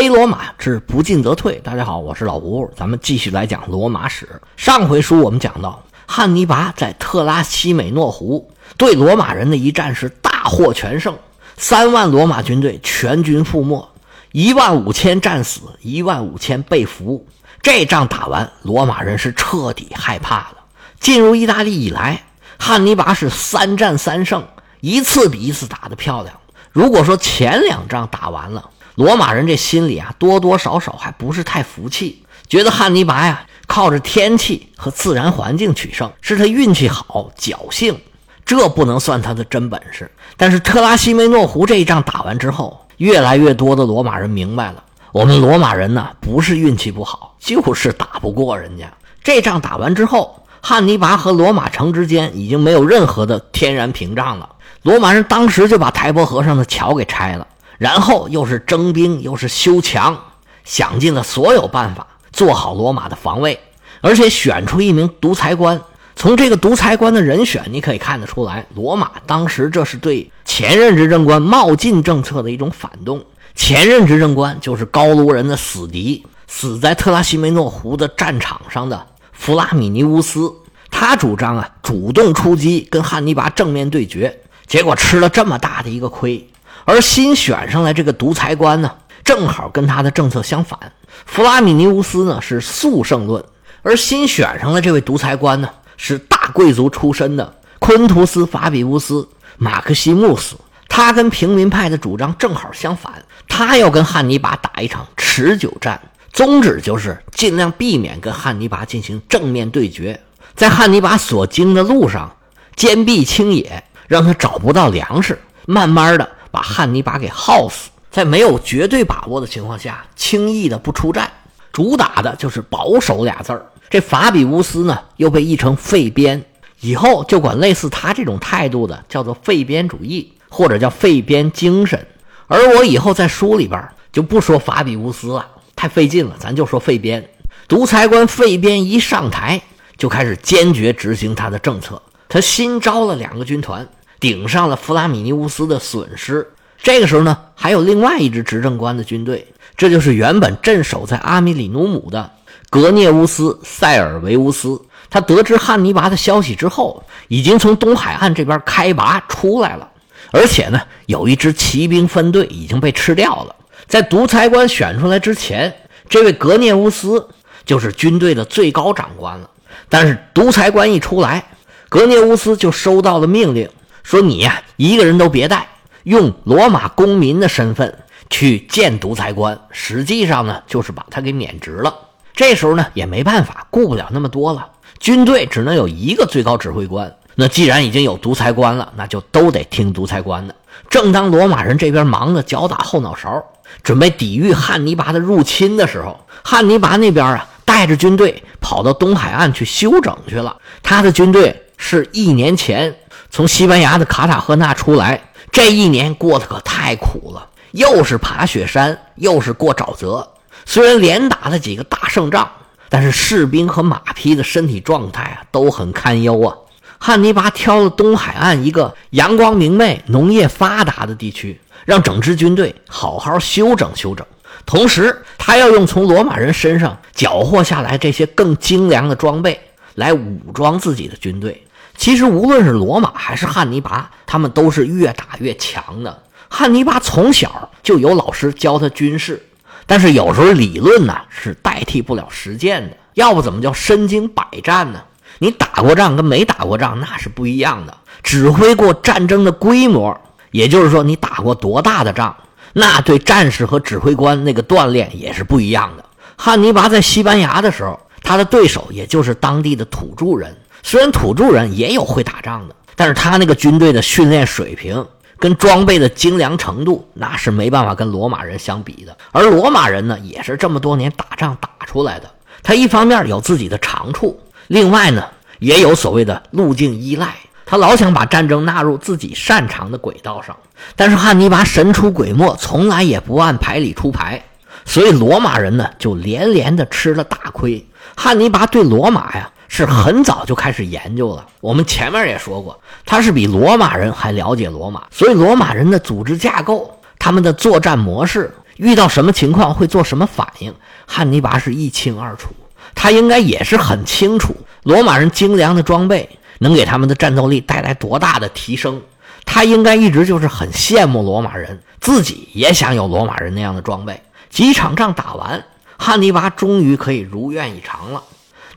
黑罗马之不进则退。大家好，我是老吴，咱们继续来讲罗马史。上回书我们讲到，汉尼拔在特拉西美诺湖对罗马人的一战是大获全胜，三万罗马军队全军覆没，一万五千战死，一万五千被俘。这仗打完，罗马人是彻底害怕了。进入意大利以来，汉尼拔是三战三胜，一次比一次打得漂亮。如果说前两仗打完了，罗马人这心里啊，多多少少还不是太服气，觉得汉尼拔呀靠着天气和自然环境取胜，是他运气好、侥幸，这不能算他的真本事。但是特拉西梅诺湖这一仗打完之后，越来越多的罗马人明白了，我们罗马人呢不是运气不好，就是打不过人家。这仗打完之后，汉尼拔和罗马城之间已经没有任何的天然屏障了，罗马人当时就把台伯河上的桥给拆了。然后又是征兵，又是修墙，想尽了所有办法做好罗马的防卫，而且选出一名独裁官。从这个独裁官的人选，你可以看得出来，罗马当时这是对前任执政官冒进政策的一种反动。前任执政官就是高卢人的死敌，死在特拉西梅诺湖的战场上的弗拉米尼乌斯。他主张啊，主动出击，跟汉尼拔正面对决，结果吃了这么大的一个亏。而新选上来这个独裁官呢，正好跟他的政策相反。弗拉米尼乌斯呢是速胜论，而新选上的这位独裁官呢是大贵族出身的昆图斯·法比乌斯·马克西穆斯。他跟平民派的主张正好相反，他要跟汉尼拔打一场持久战，宗旨就是尽量避免跟汉尼拔进行正面对决，在汉尼拔所经的路上坚壁清野，让他找不到粮食，慢慢的。把汉尼拔给耗死，在没有绝对把握的情况下，轻易的不出战，主打的就是保守俩字儿。这法比乌斯呢，又被译成废边，以后就管类似他这种态度的叫做废边主义，或者叫废边精神。而我以后在书里边就不说法比乌斯了，太费劲了，咱就说废边。独裁官废边一上台，就开始坚决执行他的政策。他新招了两个军团。顶上了弗拉米尼乌斯的损失。这个时候呢，还有另外一支执政官的军队，这就是原本镇守在阿米里努姆的格涅乌斯·塞尔维乌斯。他得知汉尼拔的消息之后，已经从东海岸这边开拔出来了，而且呢，有一支骑兵分队已经被吃掉了。在独裁官选出来之前，这位格涅乌斯就是军队的最高长官了。但是独裁官一出来，格涅乌斯就收到了命令。说你呀，一个人都别带，用罗马公民的身份去见独裁官，实际上呢，就是把他给免职了。这时候呢，也没办法，顾不了那么多了。军队只能有一个最高指挥官。那既然已经有独裁官了，那就都得听独裁官的。正当罗马人这边忙得脚打后脑勺，准备抵御汉尼拔的入侵的时候，汉尼拔那边啊，带着军队跑到东海岸去休整去了。他的军队是一年前。从西班牙的卡塔赫纳出来，这一年过得可太苦了，又是爬雪山，又是过沼泽。虽然连打了几个大胜仗，但是士兵和马匹的身体状态啊都很堪忧啊。汉尼拔挑了东海岸一个阳光明媚、农业发达的地区，让整支军队好好休整休整。同时，他要用从罗马人身上缴获下来这些更精良的装备来武装自己的军队。其实无论是罗马还是汉尼拔，他们都是越打越强的。汉尼拔从小就有老师教他军事，但是有时候理论呢是代替不了实践的。要不怎么叫身经百战呢？你打过仗跟没打过仗那是不一样的。指挥过战争的规模，也就是说你打过多大的仗，那对战士和指挥官那个锻炼也是不一样的。汉尼拔在西班牙的时候，他的对手也就是当地的土著人。虽然土著人也有会打仗的，但是他那个军队的训练水平跟装备的精良程度，那是没办法跟罗马人相比的。而罗马人呢，也是这么多年打仗打出来的。他一方面有自己的长处，另外呢，也有所谓的路径依赖。他老想把战争纳入自己擅长的轨道上。但是汉尼拔神出鬼没，从来也不按牌理出牌，所以罗马人呢就连连的吃了大亏。汉尼拔对罗马呀。是很早就开始研究了。我们前面也说过，他是比罗马人还了解罗马，所以罗马人的组织架构、他们的作战模式，遇到什么情况会做什么反应，汉尼拔是一清二楚。他应该也是很清楚罗马人精良的装备能给他们的战斗力带来多大的提升。他应该一直就是很羡慕罗马人，自己也想有罗马人那样的装备。几场仗打完，汉尼拔终于可以如愿以偿了。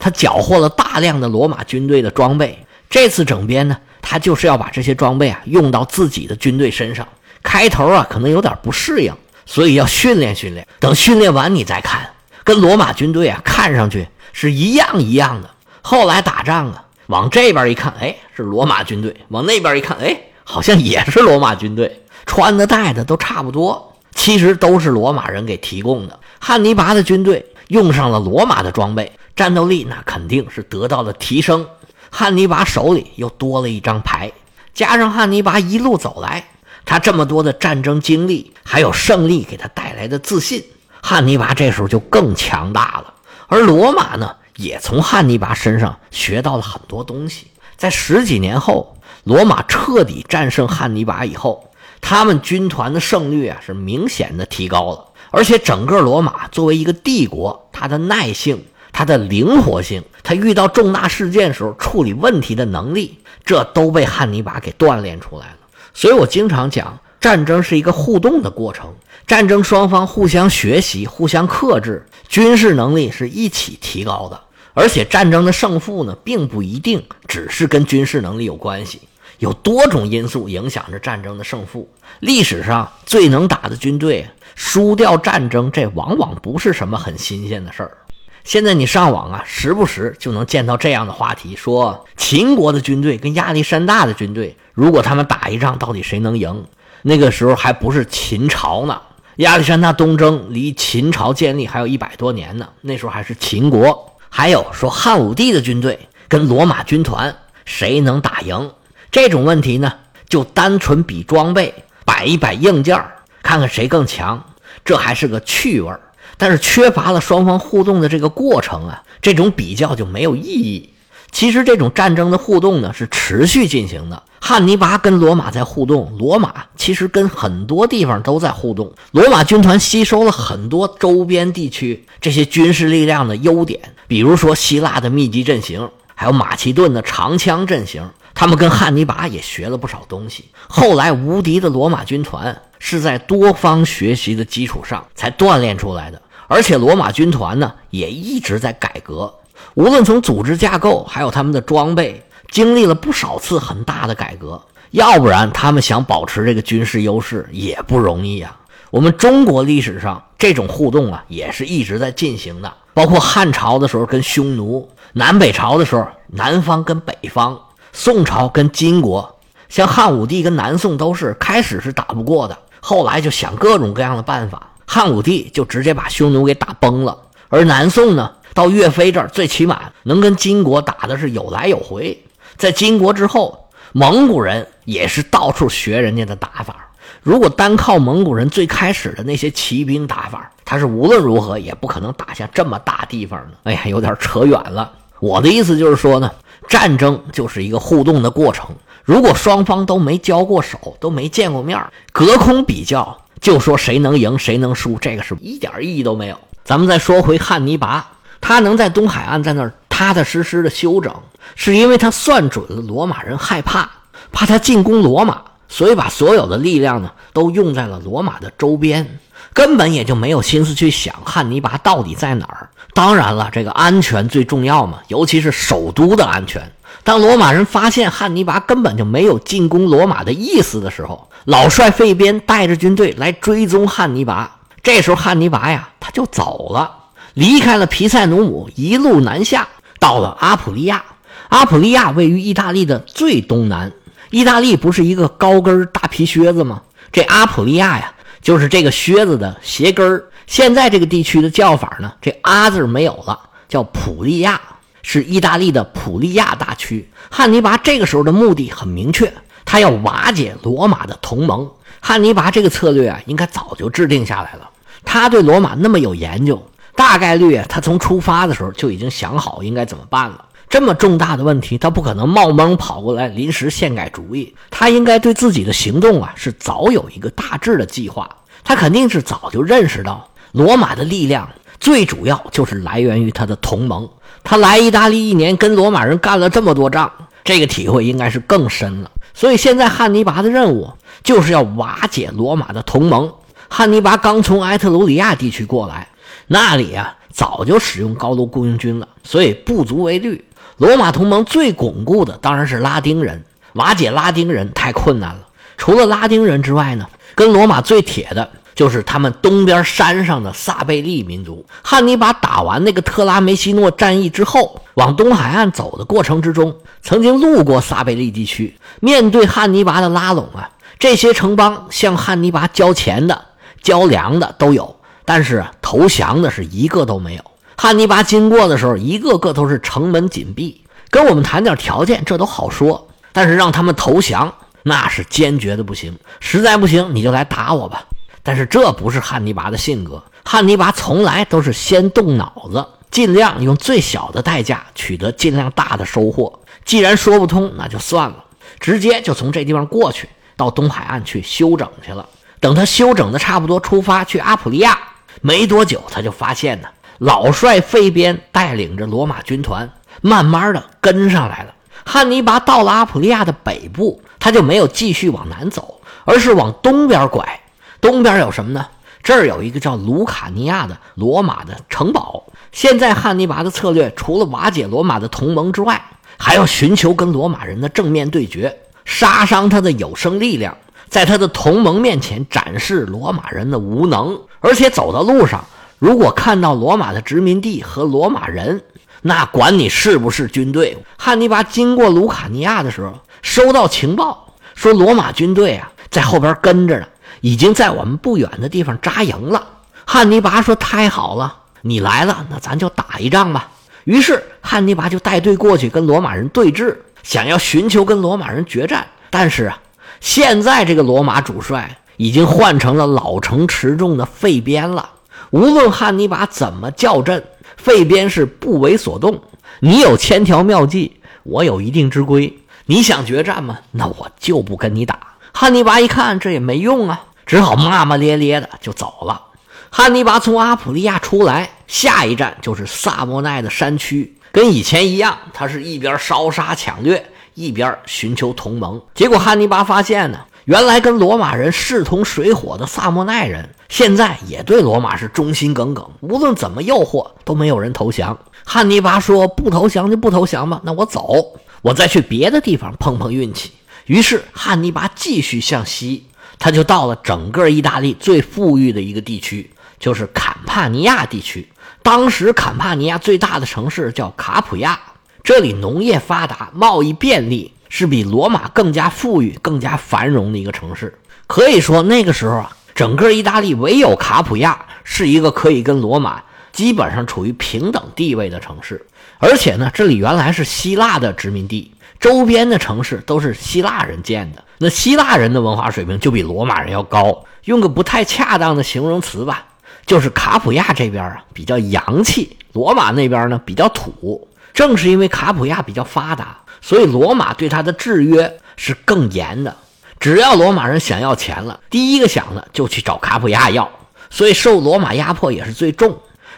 他缴获了大量的罗马军队的装备。这次整编呢，他就是要把这些装备啊用到自己的军队身上。开头啊可能有点不适应，所以要训练训练。等训练完你再看，跟罗马军队啊看上去是一样一样的。后来打仗啊，往这边一看，哎，是罗马军队；往那边一看，哎。好像也是罗马军队，穿的戴的都差不多，其实都是罗马人给提供的。汉尼拔的军队用上了罗马的装备，战斗力那肯定是得到了提升。汉尼拔手里又多了一张牌，加上汉尼拔一路走来，他这么多的战争经历，还有胜利给他带来的自信，汉尼拔这时候就更强大了。而罗马呢，也从汉尼拔身上学到了很多东西。在十几年后。罗马彻底战胜汉尼拔以后，他们军团的胜率啊是明显的提高了，而且整个罗马作为一个帝国，它的耐性、它的灵活性、它遇到重大事件时候处理问题的能力，这都被汉尼拔给锻炼出来了。所以我经常讲，战争是一个互动的过程，战争双方互相学习、互相克制，军事能力是一起提高的。而且战争的胜负呢，并不一定只是跟军事能力有关系。有多种因素影响着战争的胜负。历史上最能打的军队输掉战争，这往往不是什么很新鲜的事儿。现在你上网啊，时不时就能见到这样的话题：说秦国的军队跟亚历山大的军队，如果他们打一仗，到底谁能赢？那个时候还不是秦朝呢，亚历山大东征离秦朝建立还有一百多年呢，那时候还是秦国。还有说汉武帝的军队跟罗马军团谁能打赢？这种问题呢，就单纯比装备，摆一摆硬件看看谁更强，这还是个趣味但是缺乏了双方互动的这个过程啊，这种比较就没有意义。其实这种战争的互动呢，是持续进行的。汉尼拔跟罗马在互动，罗马其实跟很多地方都在互动。罗马军团吸收了很多周边地区这些军事力量的优点，比如说希腊的密集阵型，还有马其顿的长枪阵型。他们跟汉尼拔也学了不少东西。后来无敌的罗马军团是在多方学习的基础上才锻炼出来的，而且罗马军团呢也一直在改革，无论从组织架构还有他们的装备，经历了不少次很大的改革。要不然他们想保持这个军事优势也不容易啊。我们中国历史上这种互动啊也是一直在进行的，包括汉朝的时候跟匈奴，南北朝的时候南方跟北方。宋朝跟金国，像汉武帝跟南宋都是开始是打不过的，后来就想各种各样的办法。汉武帝就直接把匈奴给打崩了，而南宋呢，到岳飞这儿最起码能跟金国打的是有来有回。在金国之后，蒙古人也是到处学人家的打法。如果单靠蒙古人最开始的那些骑兵打法，他是无论如何也不可能打下这么大地方的。哎呀，有点扯远了。我的意思就是说呢。战争就是一个互动的过程。如果双方都没交过手，都没见过面，隔空比较，就说谁能赢谁能输，这个是一点意义都没有。咱们再说回汉尼拔，他能在东海岸在那儿踏踏实实的休整，是因为他算准了罗马人害怕，怕他进攻罗马，所以把所有的力量呢都用在了罗马的周边。根本也就没有心思去想汉尼拔到底在哪儿。当然了，这个安全最重要嘛，尤其是首都的安全。当罗马人发现汉尼拔根本就没有进攻罗马的意思的时候，老帅费边带着军队来追踪汉尼拔。这时候汉尼拔呀，他就走了，离开了皮塞努姆，一路南下，到了阿普利亚。阿普利亚位于意大利的最东南。意大利不是一个高跟大皮靴子吗？这阿普利亚呀。就是这个靴子的鞋跟儿。现在这个地区的叫法呢，这“阿”字没有了，叫普利亚，是意大利的普利亚大区。汉尼拔这个时候的目的很明确，他要瓦解罗马的同盟。汉尼拔这个策略啊，应该早就制定下来了。他对罗马那么有研究，大概率他从出发的时候就已经想好应该怎么办了。这么重大的问题，他不可能冒蒙跑过来临时现改主意。他应该对自己的行动啊是早有一个大致的计划。他肯定是早就认识到罗马的力量最主要就是来源于他的同盟。他来意大利一年，跟罗马人干了这么多仗，这个体会应该是更深了。所以现在汉尼拔的任务就是要瓦解罗马的同盟。汉尼拔刚从埃特鲁里亚地区过来，那里啊早就使用高卢雇佣军了，所以不足为虑。罗马同盟最巩固的当然是拉丁人，瓦解拉丁人太困难了。除了拉丁人之外呢，跟罗马最铁的就是他们东边山上的萨贝利民族。汉尼拔打完那个特拉梅西诺战役之后，往东海岸走的过程之中，曾经路过萨贝利地区，面对汉尼拔的拉拢啊，这些城邦向汉尼拔交钱的。交粮的都有，但是投降的是一个都没有。汉尼拔经过的时候，一个个都是城门紧闭，跟我们谈点条件，这都好说。但是让他们投降，那是坚决的不行。实在不行，你就来打我吧。但是这不是汉尼拔的性格，汉尼拔从来都是先动脑子，尽量用最小的代价取得尽量大的收获。既然说不通，那就算了，直接就从这地方过去，到东海岸去休整去了。等他休整的差不多，出发去阿普利亚，没多久他就发现呢，老帅费边带领着罗马军团慢慢的跟上来了。汉尼拔到了阿普利亚的北部，他就没有继续往南走，而是往东边拐。东边有什么呢？这儿有一个叫卢卡尼亚的罗马的城堡。现在汉尼拔的策略除了瓦解罗马的同盟之外，还要寻求跟罗马人的正面对决，杀伤他的有生力量。在他的同盟面前展示罗马人的无能，而且走到路上，如果看到罗马的殖民地和罗马人，那管你是不是军队。汉尼拔经过卢卡尼亚的时候，收到情报说罗马军队啊在后边跟着呢，已经在我们不远的地方扎营了。汉尼拔说：“太好了，你来了，那咱就打一仗吧。”于是汉尼拔就带队过去跟罗马人对峙，想要寻求跟罗马人决战，但是啊。现在这个罗马主帅已经换成了老成持重的费边了。无论汉尼拔怎么叫阵，费边是不为所动。你有千条妙计，我有一定之规。你想决战吗？那我就不跟你打。汉尼拔一看这也没用啊，只好骂骂咧咧的就走了。汉尼拔从阿普利亚出来，下一站就是萨莫奈的山区，跟以前一样，他是一边烧杀抢掠。一边寻求同盟，结果汉尼拔发现呢，原来跟罗马人势同水火的萨莫奈人，现在也对罗马是忠心耿耿，无论怎么诱惑，都没有人投降。汉尼拔说：“不投降就不投降吧，那我走，我再去别的地方碰碰运气。”于是汉尼拔继续向西，他就到了整个意大利最富裕的一个地区，就是坎帕尼亚地区。当时坎帕尼亚最大的城市叫卡普亚。这里农业发达，贸易便利，是比罗马更加富裕、更加繁荣的一个城市。可以说，那个时候啊，整个意大利唯有卡普亚是一个可以跟罗马基本上处于平等地位的城市。而且呢，这里原来是希腊的殖民地，周边的城市都是希腊人建的。那希腊人的文化水平就比罗马人要高。用个不太恰当的形容词吧，就是卡普亚这边啊比较洋气，罗马那边呢比较土。正是因为卡普亚比较发达，所以罗马对他的制约是更严的。只要罗马人想要钱了，第一个想的就去找卡普亚要，所以受罗马压迫也是最重。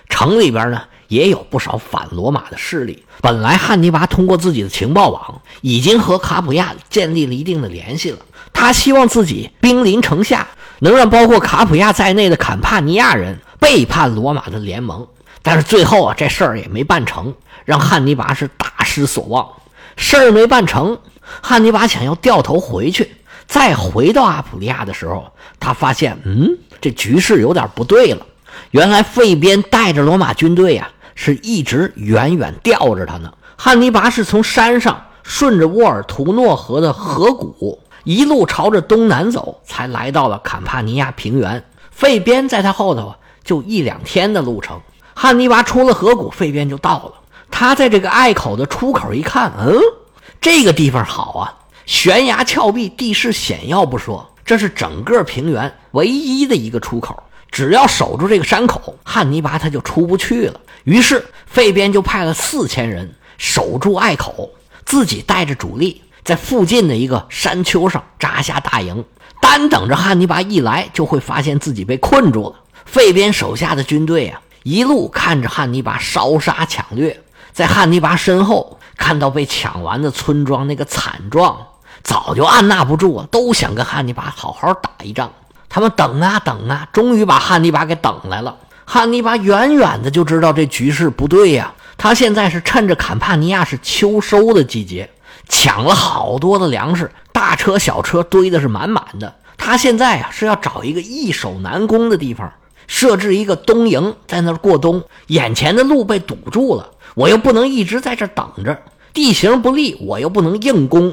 城里边呢也有不少反罗马的势力。本来汉尼拔通过自己的情报网已经和卡普亚建立了一定的联系了，他希望自己兵临城下，能让包括卡普亚在内的坎帕尼亚人背叛罗马的联盟。但是最后啊，这事儿也没办成，让汉尼拔是大失所望。事儿没办成，汉尼拔想要掉头回去，再回到阿普利亚的时候，他发现，嗯，这局势有点不对了。原来费边带着罗马军队呀，是一直远远吊着他呢。汉尼拔是从山上顺着沃尔图诺河的河谷，一路朝着东南走，才来到了坎帕尼亚平原。费边在他后头啊，就一两天的路程。汉尼拔出了河谷，费边就到了。他在这个隘口的出口一看，嗯，这个地方好啊，悬崖峭壁，地势险要不说，这是整个平原唯一的一个出口。只要守住这个山口，汉尼拔他就出不去了。于是费边就派了四千人守住隘口，自己带着主力在附近的一个山丘上扎下大营。单等着汉尼拔一来，就会发现自己被困住了。费边手下的军队啊，一路看着汉尼拔烧杀抢掠，在汉尼拔身后看到被抢完的村庄那个惨状，早就按捺不住了，都想跟汉尼拔好好打一仗。他们等啊等啊，终于把汉尼拔给等来了。汉尼拔远远的就知道这局势不对呀，他现在是趁着坎帕尼亚是秋收的季节，抢了好多的粮食，大车小车堆的是满满的。他现在啊是要找一个易守难攻的地方。设置一个冬营，在那儿过冬。眼前的路被堵住了，我又不能一直在这等着。地形不利，我又不能硬攻，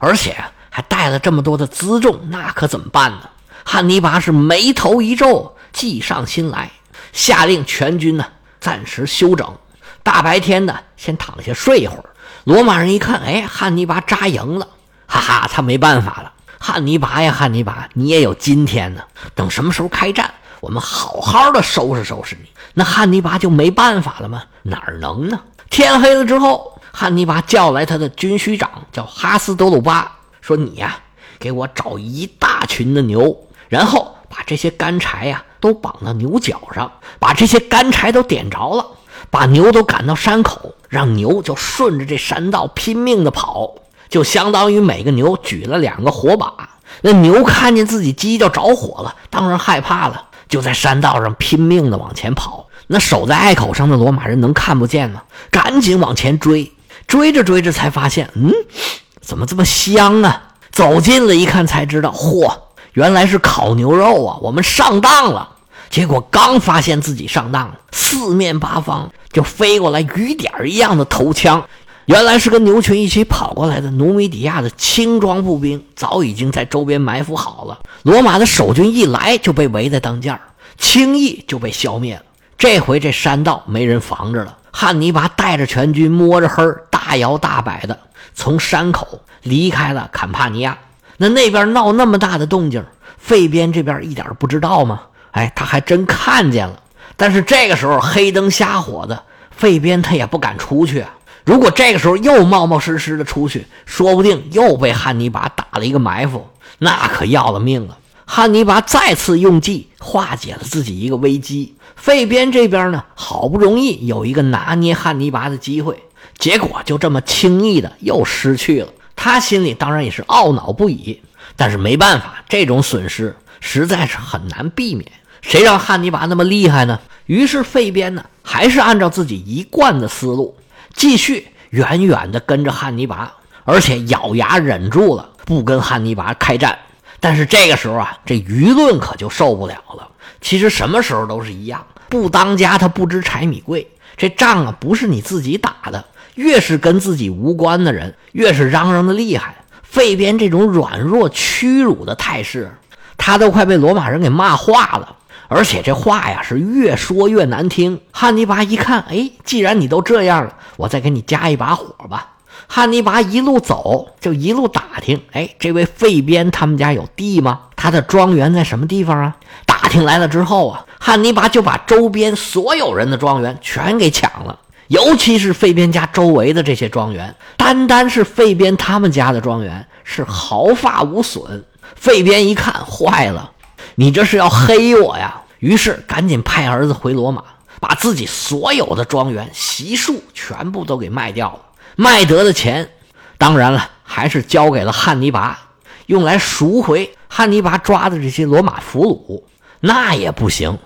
而且还带了这么多的辎重，那可怎么办呢？汉尼拔是眉头一皱，计上心来，下令全军呢暂时休整，大白天的先躺下睡一会儿。罗马人一看，哎，汉尼拔扎营了，哈哈，他没办法了。汉尼拔呀，汉尼拔，你也有今天呢。等什么时候开战？我们好好的收拾收拾你，那汉尼拔就没办法了吗？哪能呢？天黑了之后，汉尼拔叫来他的军需长，叫哈斯德鲁巴，说：“你呀，给我找一大群的牛，然后把这些干柴呀都绑到牛角上，把这些干柴都点着了，把牛都赶到山口，让牛就顺着这山道拼命的跑，就相当于每个牛举了两个火把。那牛看见自己鸡就着火了，当然害怕了。”就在山道上拼命的往前跑，那守在隘口上的罗马人能看不见吗？赶紧往前追，追着追着才发现，嗯，怎么这么香啊？走近了一看才知道，嚯，原来是烤牛肉啊！我们上当了。结果刚发现自己上当，四面八方就飞过来雨点一样的头枪。原来是跟牛群一起跑过来的努米底亚的轻装步兵，早已经在周边埋伏好了。罗马的守军一来就被围在当间轻易就被消灭了。这回这山道没人防着了，汉尼拔带着全军摸着黑大摇大摆的从山口离开了坎帕尼亚。那那边闹那么大的动静，费边这边一点不知道吗？哎，他还真看见了。但是这个时候黑灯瞎火的，费边他也不敢出去啊。如果这个时候又冒冒失失的出去，说不定又被汉尼拔打了一个埋伏，那可要了命了。汉尼拔再次用计化解了自己一个危机。费边这边呢，好不容易有一个拿捏汉尼拔的机会，结果就这么轻易的又失去了。他心里当然也是懊恼不已，但是没办法，这种损失实在是很难避免。谁让汉尼拔那么厉害呢？于是费边呢，还是按照自己一贯的思路。继续远远地跟着汉尼拔，而且咬牙忍住了，不跟汉尼拔开战。但是这个时候啊，这舆论可就受不了了。其实什么时候都是一样，不当家他不知柴米贵。这仗啊，不是你自己打的，越是跟自己无关的人，越是嚷嚷的厉害。费边这种软弱屈辱的态势，他都快被罗马人给骂化了。而且这话呀是越说越难听。汉尼拔一看，哎，既然你都这样了，我再给你加一把火吧。汉尼拔一路走，就一路打听，哎，这位费边他们家有地吗？他的庄园在什么地方啊？打听来了之后啊，汉尼拔就把周边所有人的庄园全给抢了，尤其是费边家周围的这些庄园，单单是费边他们家的庄园是毫发无损。费边一看，坏了。你这是要黑我呀！于是赶紧派儿子回罗马，把自己所有的庄园、席数全部都给卖掉了。卖得的钱，当然了，还是交给了汉尼拔，用来赎回汉尼拔抓的这些罗马俘虏。那也不行，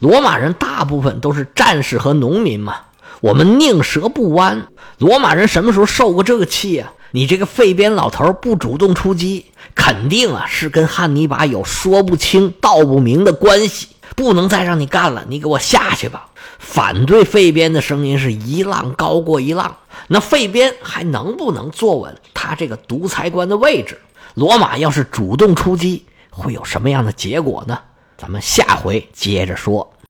罗马人大部分都是战士和农民嘛，我们宁折不弯。罗马人什么时候受过这个气啊？你这个废边老头不主动出击，肯定啊是跟汉尼拔有说不清道不明的关系，不能再让你干了，你给我下去吧！反对废边的声音是一浪高过一浪，那废边还能不能坐稳他这个独裁官的位置？罗马要是主动出击，会有什么样的结果呢？咱们下回接着说。